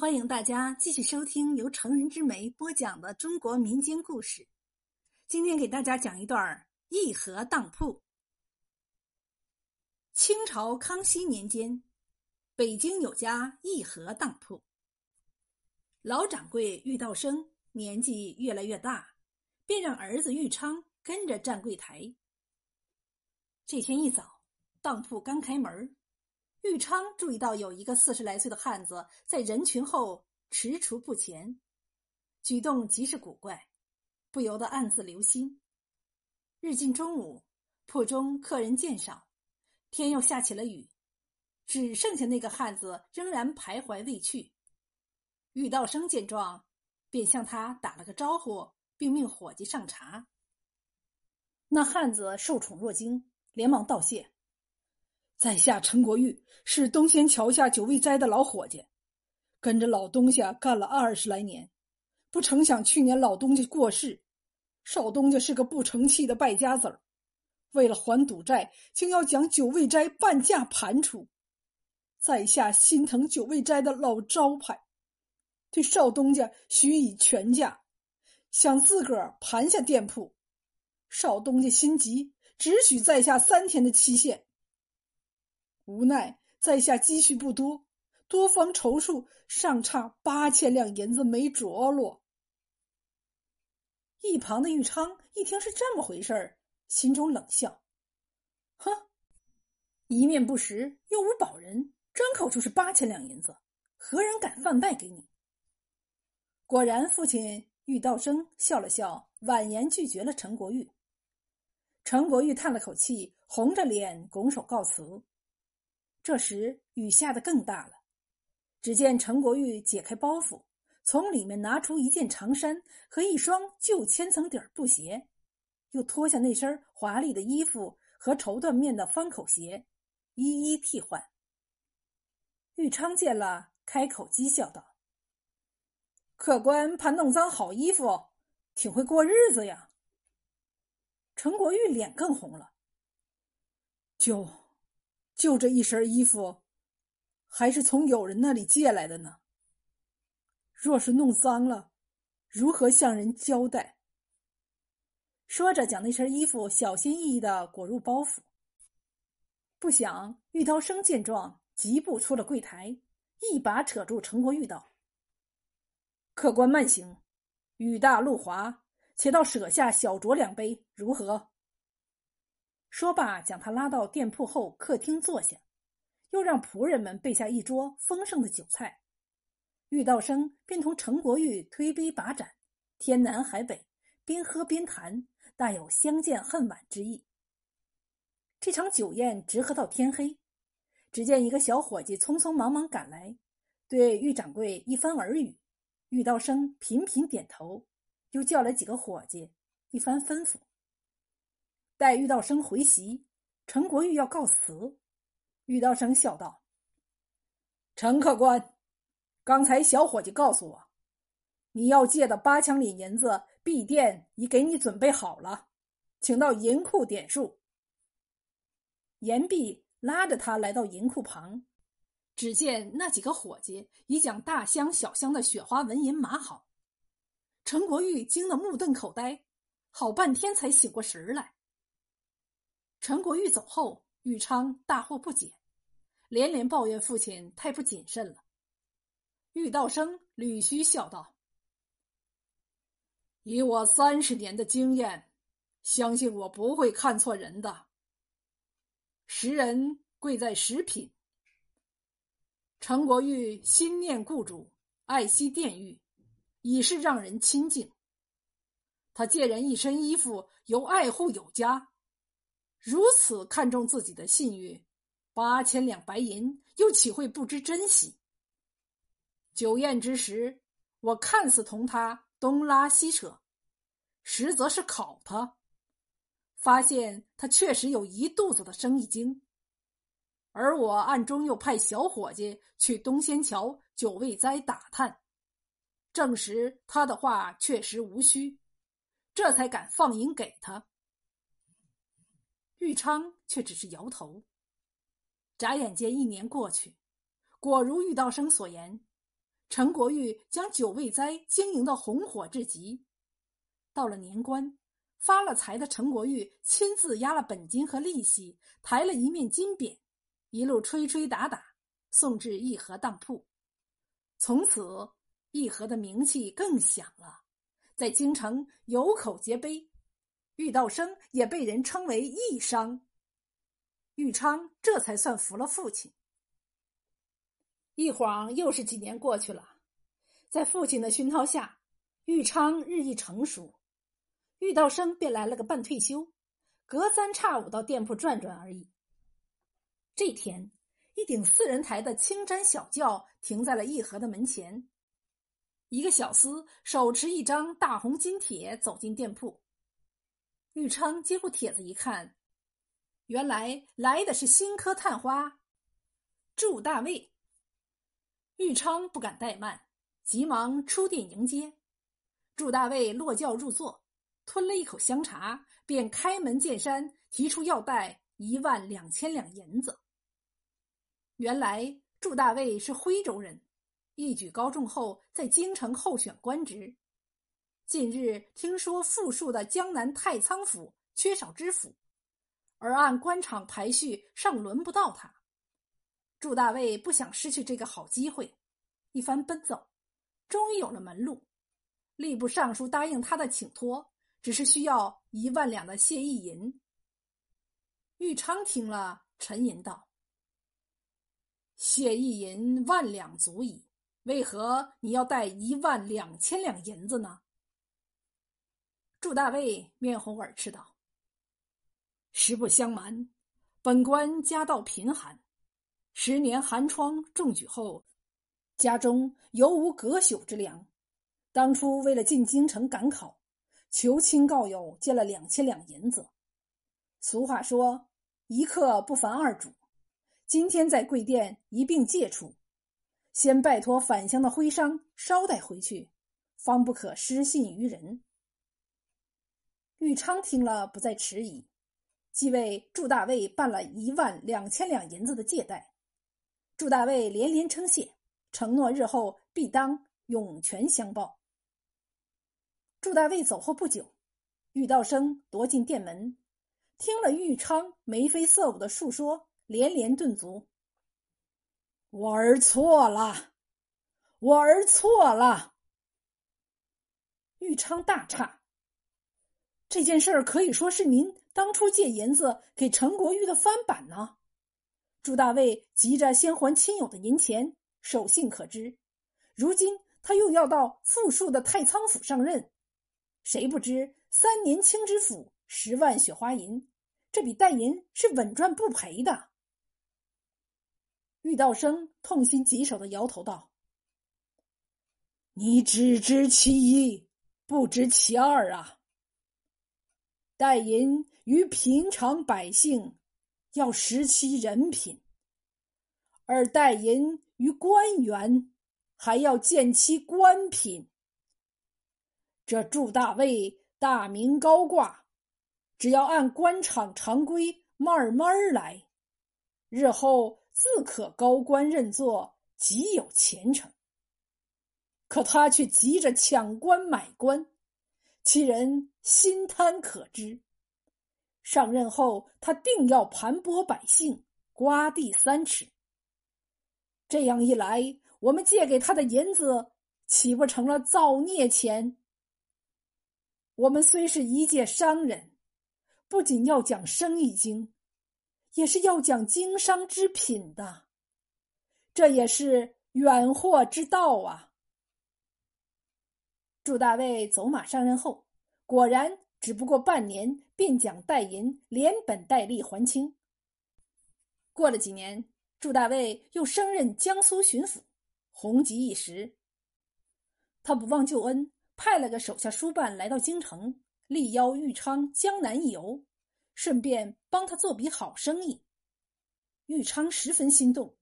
欢迎大家继续收听由成人之美播讲的中国民间故事。今天给大家讲一段义和当铺。清朝康熙年间，北京有家义和当铺。老掌柜玉道生年纪越来越大，便让儿子玉昌跟着站柜台。这天一早，当铺刚开门。玉昌注意到有一个四十来岁的汉子在人群后踟蹰不前，举动极是古怪，不由得暗自留心。日近中午，铺中客人渐少，天又下起了雨，只剩下那个汉子仍然徘徊未去。玉道生见状，便向他打了个招呼，并命伙计上茶。那汉子受宠若惊，连忙道谢。在下陈国玉，是东仙桥下九味斋的老伙计，跟着老东家干了二十来年，不成想去年老东家过世，少东家是个不成器的败家子儿，为了还赌债，竟要将九味斋半价盘出。在下心疼九味斋的老招牌，对少东家许以全价，想自个儿盘下店铺。少东家心急，只许在下三天的期限。无奈在下积蓄不多，多方筹数尚差八千两银子没着落。一旁的玉昌一听是这么回事儿，心中冷笑：“哼，一面不识，又无保人，张口就是八千两银子，何人敢贩卖给你？”果然，父亲玉道生笑了笑，婉言拒绝了陈国玉。陈国玉叹了口气，红着脸拱手告辞。这时雨下得更大了，只见陈国玉解开包袱，从里面拿出一件长衫和一双旧千层底布鞋，又脱下那身华丽的衣服和绸缎面的方口鞋，一一替换。玉昌见了，开口讥笑道：“客官怕弄脏好衣服，挺会过日子呀。”陈国玉脸更红了，就。就这一身衣服，还是从友人那里借来的呢。若是弄脏了，如何向人交代？说着，将那身衣服小心翼翼的裹入包袱。不想玉涛生见状，疾步出了柜台，一把扯住陈国玉道：“客官慢行，雨大路滑，且到舍下小酌两杯，如何？”说罢，将他拉到店铺后客厅坐下，又让仆人们备下一桌丰盛的酒菜。玉道生便同陈国玉推杯把盏，天南海北，边喝边谈，大有相见恨晚之意。这场酒宴直喝到天黑，只见一个小伙计匆匆忙忙赶来，对玉掌柜一番耳语，玉道生频频点头，又叫来几个伙计，一番吩咐。待玉道生回席，陈国玉要告辞。玉道生笑道：“陈客官，刚才小伙计告诉我，你要借的八千两银子，敝店已给你准备好了，请到银库点数。”言毕，拉着他来到银库旁，只见那几个伙计已将大箱小箱的雪花纹银码好。陈国玉惊得目瞪口呆，好半天才醒过神来。陈国玉走后，玉昌大惑不解，连连抱怨父亲太不谨慎了。玉道生捋须笑道：“以我三十年的经验，相信我不会看错人的。识人贵在识品。陈国玉心念雇主，爱惜店玉，已是让人亲近。他借人一身衣服，由爱护有加。”如此看重自己的信誉，八千两白银又岂会不知珍惜？酒宴之时，我看似同他东拉西扯，实则是考他，发现他确实有一肚子的生意经，而我暗中又派小伙计去东仙桥九味斋打探，证实他的话确实无虚，这才敢放银给他。玉昌却只是摇头。眨眼间，一年过去，果如玉道生所言，陈国玉将九味斋经营的红火至极。到了年关，发了财的陈国玉亲自押了本金和利息，抬了一面金匾，一路吹吹打打送至义和当铺。从此，义和的名气更响了，在京城有口皆碑。玉道生也被人称为义商。玉昌这才算服了父亲。一晃又是几年过去了，在父亲的熏陶下，玉昌日益成熟，玉道生便来了个半退休，隔三差五到店铺转转而已。这天，一顶四人抬的青毡小轿停在了义和的门前，一个小厮手持一张大红金帖走进店铺。玉昌接过帖子一看，原来来的是新科探花祝大卫。玉昌不敢怠慢，急忙出店迎接。祝大卫落轿入座，吞了一口香茶，便开门见山提出要带一万两千两银子。原来祝大卫是徽州人，一举高中后在京城候选官职。近日听说富庶的江南太仓府缺少知府，而按官场排序尚轮不到他。祝大卫不想失去这个好机会，一番奔走，终于有了门路。吏部尚书答应他的请托，只是需要一万两的谢意银。玉昌听了，沉吟道：“谢意银万两足矣，为何你要带一万两千两银子呢？”祝大卫面红耳赤道：“实不相瞒，本官家道贫寒，十年寒窗中举后，家中犹无隔朽之粮。当初为了进京城赶考，求亲告友借了两千两银子。俗话说，一刻不烦二主。今天在贵店一并借出，先拜托返乡的徽商捎带回去，方不可失信于人。”玉昌听了，不再迟疑，即为祝大卫办了一万两千两银子的借贷。祝大卫连连称谢，承诺日后必当涌泉相报。祝大卫走后不久，玉道生踱进店门，听了玉昌眉飞色舞的述说，连连顿足：“我儿错了，我儿错了。”玉昌大诧。这件事儿可以说是您当初借银子给陈国玉的翻版呢。朱大卫急着先还亲友的银钱，守信可知。如今他又要到富庶的太仓府上任，谁不知三年清知府，十万雪花银，这笔代银是稳赚不赔的。玉道生痛心疾首的摇头道：“你只知其一，不知其二啊。”代银于平常百姓，要识其人品；而代银于官员，还要见其官品。这祝大卫大名高挂，只要按官场常规慢慢来，日后自可高官任座，极有前程。可他却急着抢官买官。其人心贪可知。上任后，他定要盘剥百姓，刮地三尺。这样一来，我们借给他的银子，岂不成了造孽钱？我们虽是一介商人，不仅要讲生意经，也是要讲经商之品的。这也是远祸之道啊！祝大卫走马上任后，果然只不过半年，便将代银连本带利还清。过了几年，祝大卫又升任江苏巡抚，红极一时。他不忘旧恩，派了个手下书办来到京城，力邀玉昌江南一游，顺便帮他做笔好生意。玉昌十分心动，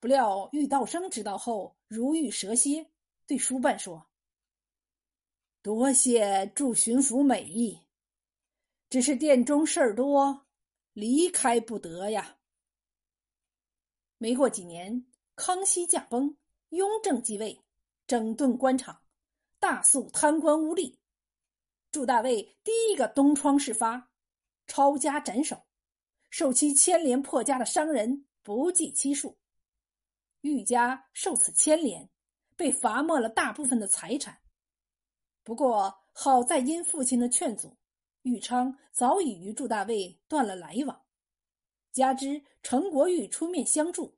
不料玉道生知道后如遇蛇蝎，对书办说。多谢祝巡抚美意，只是殿中事儿多，离开不得呀。没过几年，康熙驾崩，雍正继位，整顿官场，大肃贪官污吏。祝大卫第一个东窗事发，抄家斩首，受其牵连破家的商人不计其数。玉家受此牵连，被罚没了大部分的财产。不过好在因父亲的劝阻，玉昌早已与祝大卫断了来往，加之陈国玉出面相助，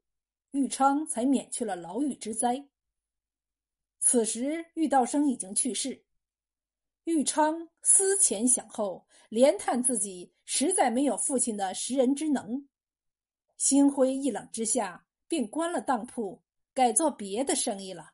玉昌才免去了牢狱之灾。此时，玉道生已经去世。玉昌思前想后，连叹自己实在没有父亲的识人之能，心灰意冷之下，便关了当铺，改做别的生意了。